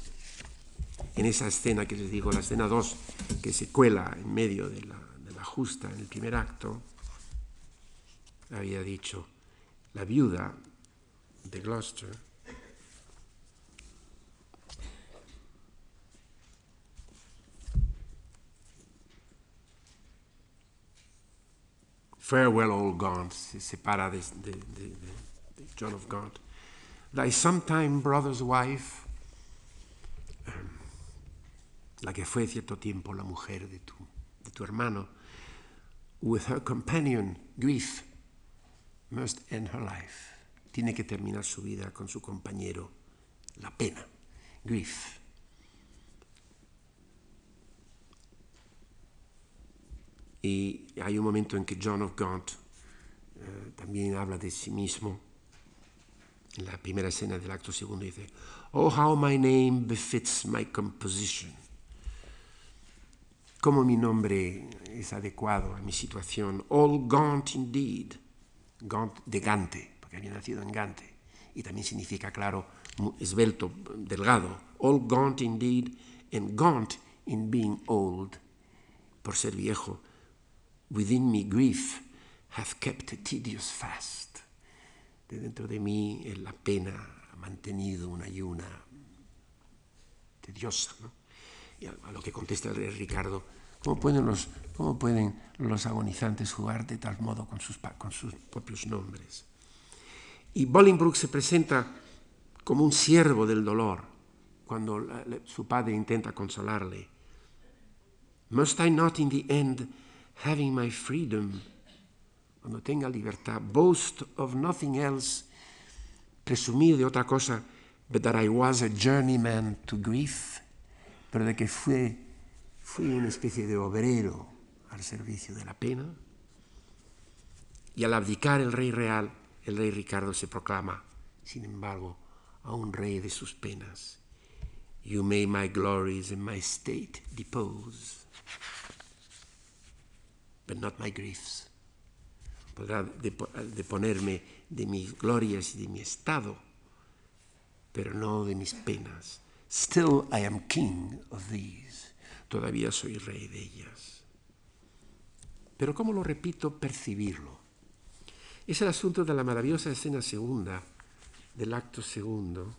en esa escena que les digo, la escena 2, que se cuela en medio de la, de la justa en el primer acto, había dicho, la viuda de Gloucester Farewell, old Gaunt, se separa de, John of Gaunt. Thy sometime brother's wife, um, la que fue cierto tiempo la mujer de tu hermano, with her companion, grief, must end her life. Tiene que terminar su vida con su compañero, la pena, grief. Y hay un momento en que John of Gaunt eh, también habla de sí mismo. En la primera escena del acto segundo dice, Oh, how my name befits my composition. Cómo mi nombre es adecuado a mi situación. All Gaunt indeed. Gaunt de Gante, porque había nacido en Gante. Y también significa, claro, esbelto, delgado. All Gaunt indeed, and Gaunt in being old, por ser viejo Within me grief hath kept a tedious fast. De dentro de mí la pena ha mantenido una ayuna tediosa. ¿no? Y a, lo que contesta el rey Ricardo, ¿cómo pueden, los, ¿cómo pueden los agonizantes jugar de tal modo con sus, con sus propios nombres? Y Bolingbroke se presenta como un siervo del dolor cuando la, la, su padre intenta consolarle. Must I not in the end having my freedom, cuando tenga libertad, boast of nothing else, presumir de otra cosa, but that I was a journeyman to grief, pero de que fui, fui una especie de obrero al servicio de la pena. Y al abdicar el rey real, el rey Ricardo se proclama, sin embargo, a un rey de sus penas. You may my glories and my state depose. But not my griefs. Podrá deponerme de mis glorias y de mi estado, pero no de mis penas. Still I am king of these. Todavía soy rey de ellas. Pero ¿cómo lo repito? Percibirlo. Es el asunto de la maravillosa escena segunda del acto segundo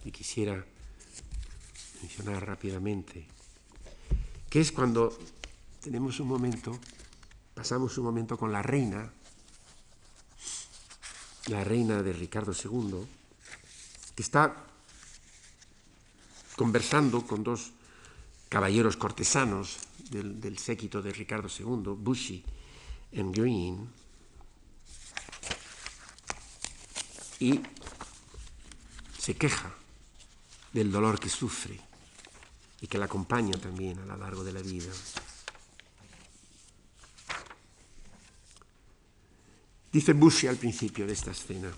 que quisiera mencionar rápidamente, que es cuando tenemos un momento, pasamos un momento con la reina, la reina de Ricardo II, que está conversando con dos caballeros cortesanos del, séquito de Ricardo II, Bushy and Green, y se queja del dolor que sufre y que la acompaña también a lo largo de la vida. Dice Bushy al principio de esta escena,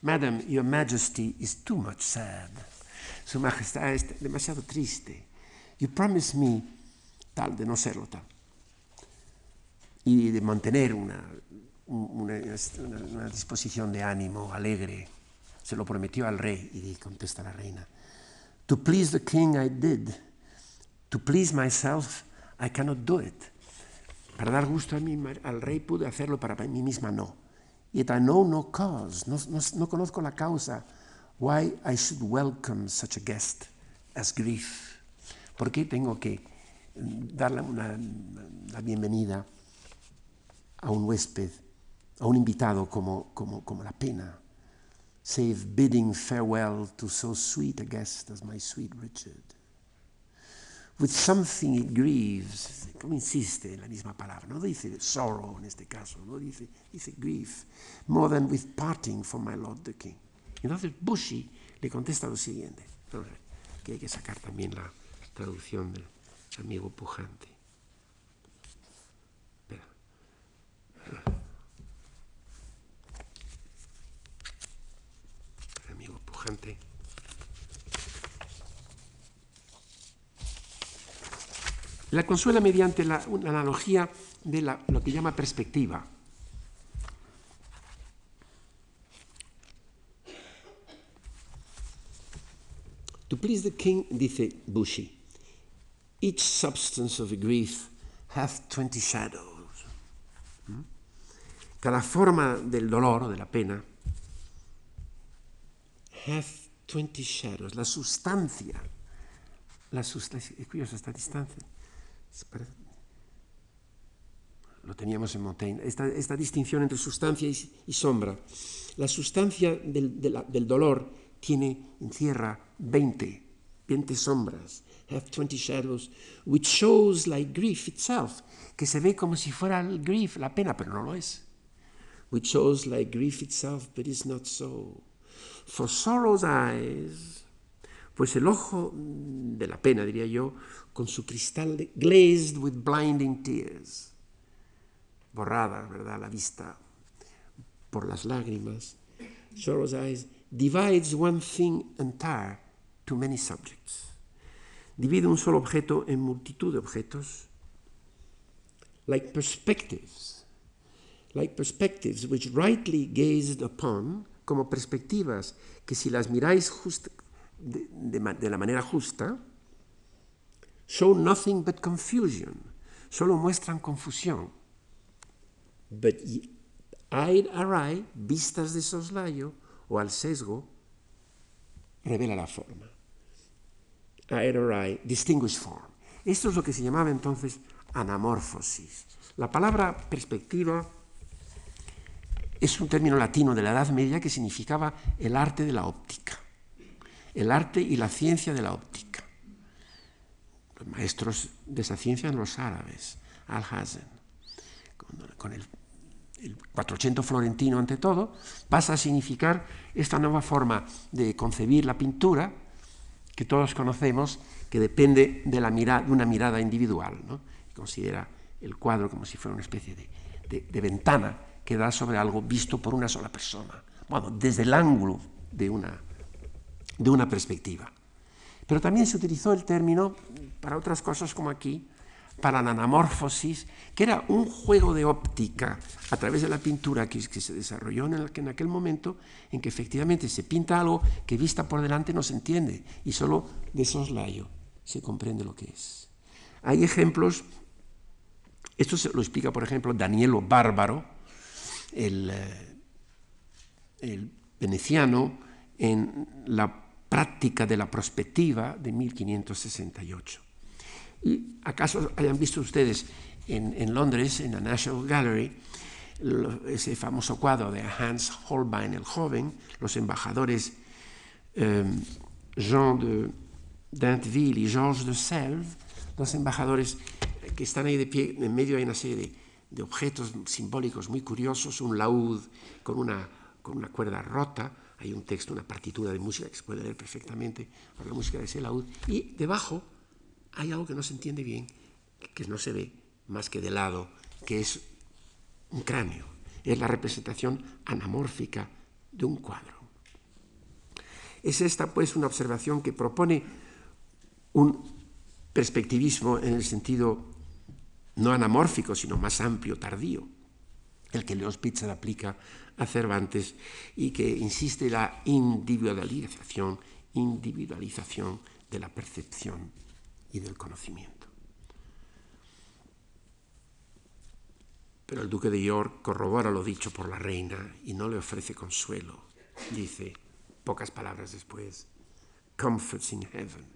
Madam, Your Majesty is too much sad. Su Majestad es demasiado triste. You promise me tal de no serlo tal. Y de mantener una, una, una disposición de ánimo alegre. Se lo prometió al rey y contesta la reina. To please the king I did. To please myself I cannot do it. Para dar gusto a al rey pude hacerlo, para mí misma no. Yet I know no cause, no, no, no conozco la causa why I should welcome such a guest as grief. ¿Por qué tengo que darle una, la bienvenida a un huésped, a un invitado como, como, como la pena? save bidding farewell to so sweet a guest as my sweet Richard. With something it grieves, como insiste en la misma palabra, no dice sorrow en este caso, no dice, dice grief, more than with parting from my lord the king. Entonces Bushy le contesta lo siguiente, que hay que sacar también la traducción del amigo pujante. Espera. La consuela mediante una analogía de lo que llama perspectiva. To please the king, dice Bushy, each substance of grief hath twenty shadows. ¿Mm? Cada forma del dolor o de la pena have 20 shadows, la sustancia, la sustancia, es esta distancia, lo teníamos en Montaigne, esta, esta distinción entre sustancia y, y sombra. La sustancia del, de la, del, dolor tiene, encierra 20, 20 sombras, have 20 shadows, which shows like grief itself, que se ve como si fuera el grief, la pena, pero no lo es. Which shows like grief itself, but is not so. For sorrow's eyes, pues el ojo de la pena, diría yo, con su cristal de, glazed with blinding tears, borrada, ¿verdad?, la vista por las lágrimas. Sorrow's eyes divides one thing entire to many subjects. Divide un solo objeto en multitud de objetos. Like perspectives, like perspectives which rightly gazed upon como perspectivas que si las miráis de, la manera justa, show nothing but confusion, solo muestran confusión. But eyed awry, vistas de soslayo o al sesgo, revela la forma. Eyed awry, distinguished form. Esto es lo que se llamaba entonces anamorfosis. La palabra perspectiva es un término latino de la Edad Media que significaba el arte de la óptica, el arte y la ciencia de la óptica. Los maestros de esa ciencia eran los árabes, Al-Hazen, con, el, el 400 florentino ante todo, pasa a significar esta nueva forma de concebir la pintura que todos conocemos, que depende de, la mirada, de una mirada individual, ¿no? considera el cuadro como si fuera una especie de, de, de ventana que da sobre algo visto por una sola persona, bueno, desde el ángulo de una, de una perspectiva. Pero también se utilizó el término para otras cosas como aquí, para la anamorfosis, que era un juego de óptica a través de la pintura que, se desarrolló en, en, aquel momento, en que efectivamente se pinta algo que vista por delante no se entiende y solo de soslayo se comprende lo que es. Hay ejemplos, esto se lo explica por ejemplo Danielo Bárbaro, el, eh, el veneciano, en la práctica de la perspectiva de 1568. ¿Y acaso hayan visto ustedes en, Londres, en la National Gallery, ese famoso cuadro de Hans Holbein el joven, los embajadores eh, Jean de Dinteville y Georges de Selve, los embajadores que están ahí de pie, en medio hay una serie de, objetos simbólicos muy curiosos, un laúd con una cuerda rota, hay un texto, una partitura de música que se puede leer perfectamente por la música de ese laúd, y debajo hay algo que no se entiende bien, que no se ve más que de lado, que es un cráneo, es la representación anamórfica de un cuadro. Es esta, pues, una observación que propone un perspectivismo en el sentido no anamórfico, sino más amplio, tardío, el que León Spitzer aplica a Cervantes y que insiste la individualización, individualización de la percepción y del conocimiento. Pero el duque de York corrobora lo dicho por la reina y no le ofrece consuelo. Dice, pocas palabras después, comforts in heaven.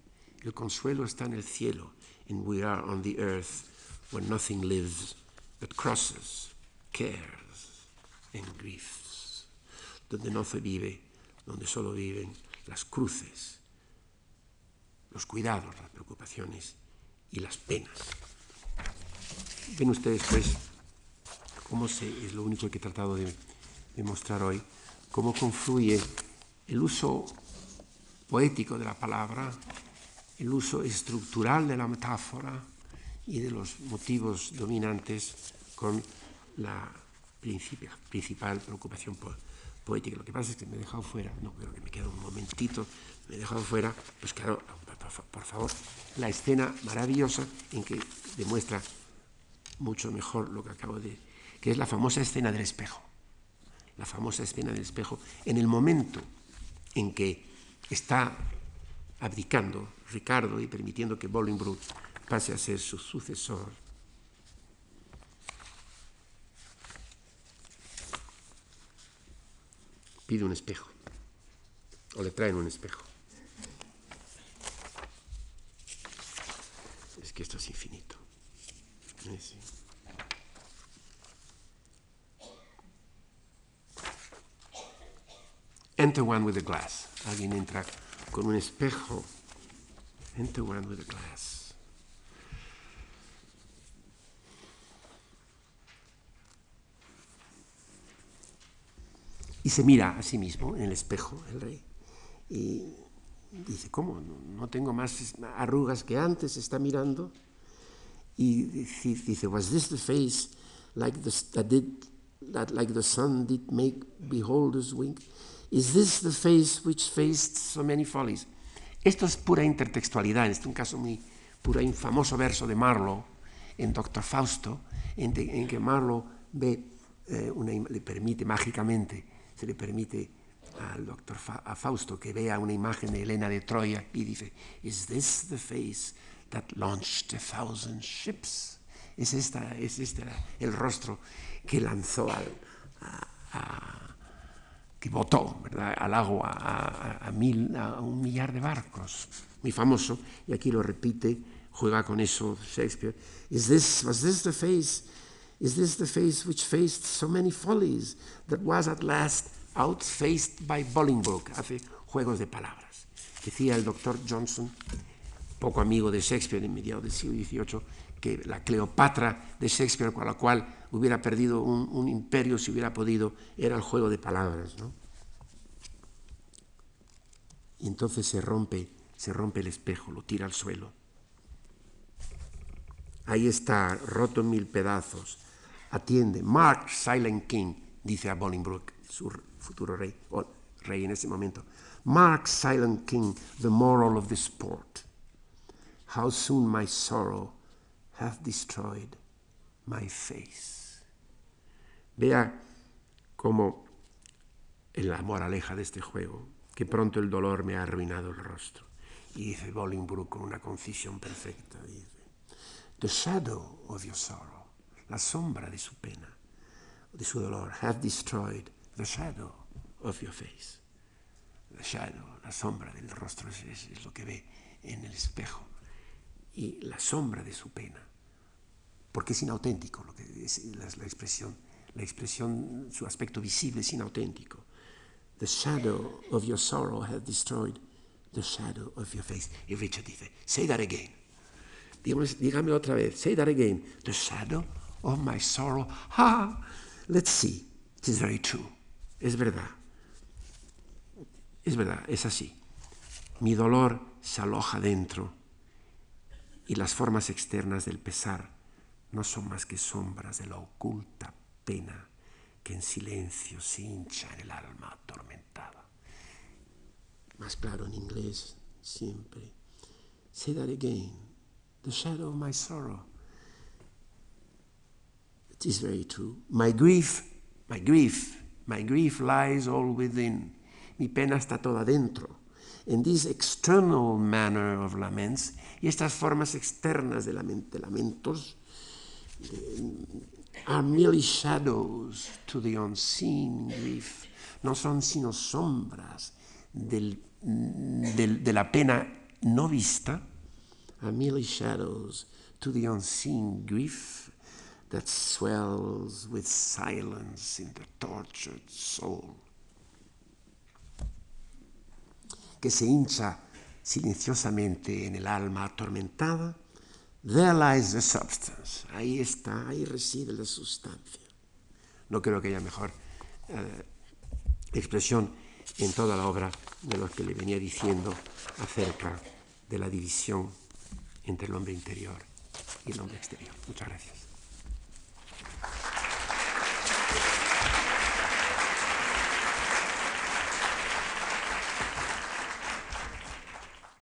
El consuelo está en el cielo, and we are on the earth where nothing lives but crosses, cares and griefs. Donde no se vive, donde solo viven las cruces, los cuidados, las preocupaciones y las penas. Ven ustedes, pues, cómo se, es lo único que he tratado de, de mostrar hoy, cómo confluye el uso poético de la palabra, el uso estructural de la metáfora y de los motivos dominantes con la principal preocupación poética. Lo que pasa es que me he dejado fuera, no creo que me queda un momentito, me he dejado fuera, pues claro, por favor, la escena maravillosa en que demuestra mucho mejor lo que acabo de que es la famosa escena del espejo. La famosa escena del espejo, en el momento en que está abdicando Ricardo y permitiendo que Bolingbroke pase a ser su sucesor. Pide un espejo, o le traen un espejo. Es que esto es infinito. Enter one with a glass. Alguien entra con un espejo. Enter one with a glass. Y se mira a sí mismo en el espejo, el rey, y dice, ¿cómo? No, tengo más arrugas que antes, está mirando. Y dice, was this the face like the, that did, that like the sun did make beholders wink? Is this the face which faced so many follies? Esto es pura intertextualidad, en este un caso muy pura, famoso verso de Marlowe en Doctor Fausto, en, que Marlowe ve, eh, una, le permite mágicamente, se le permite al doctor a Fausto que vea una imagen de Helena de Troya y dice, Is this the face that launched a thousand ships? Es, esta, es este el rostro que lanzó al, a que botó ¿verdad? al agua a, a, mil, a un millar de barcos, muy famoso, y aquí lo repite, juega con eso Shakespeare. Is this, was this the face, is this the face which faced so many follies, that was at last outfaced by Bolingbroke? Hace juegos de palabras. Decía el doctor Johnson, poco amigo de Shakespeare en mediados del siglo XVIII, que la Cleopatra de Shakespeare, con la cual hubiera perdido un, un, imperio si hubiera podido, era el juego de palabras. ¿no? Y entonces se rompe, se rompe el espejo, lo tira al suelo. Ahí está, roto en mil pedazos. Atiende. Mark Silent King, dice a Bolingbroke, su futuro rey, o rey en ese momento. Mark Silent King, the moral of the sport. How soon my sorrow hath destroyed my face. Vea cómo en la moraleja de este juego, que pronto el dolor me ha arruinado el rostro. Y dice Bolingbroke con una concisión perfecta, dice, The shadow of your sorrow, la sombra de su pena, de su dolor, hath destroyed the shadow of your face. The shadow, la sombra del rostro es, es, lo que ve en el espejo. Y la sombra de su pena, porque es inauténtico, lo que es la, la expresión, la expresión, su aspecto visible es inauténtico. The shadow of your sorrow hath destroyed the shadow of your face. Y Richard dice, say that again. Dígame, dígame otra vez, say that again. The shadow of my sorrow. Ha! Let's see. It is very true. Es verdad. Es verdad, es así. Mi dolor se aloja dentro y las formas externas del pesar no son más que sombras de la oculta pena que en silencio se hincha en el alma atormentada. Más claro en inglés, siempre. Say that again. The shadow of my sorrow. It is very true. My grief, my grief, my grief lies all within. Mi pena está toda dentro. And this external manner of laments, y estas formas externas de lamentos, are merely shadows to the unseen grief. No son sino sombras del, del, de la pena no vista, are merely shadows to the unseen grief that swells with silence in the tortured soul. Que se hincha silenciosamente en el alma atormentada There lies the substance. Ahí está, ahí reside la sustancia. No creo que haya mejor eh, expresión en toda la obra de lo que le venía diciendo acerca de la división entre el hombre interior y el hombre exterior. Muchas gracias.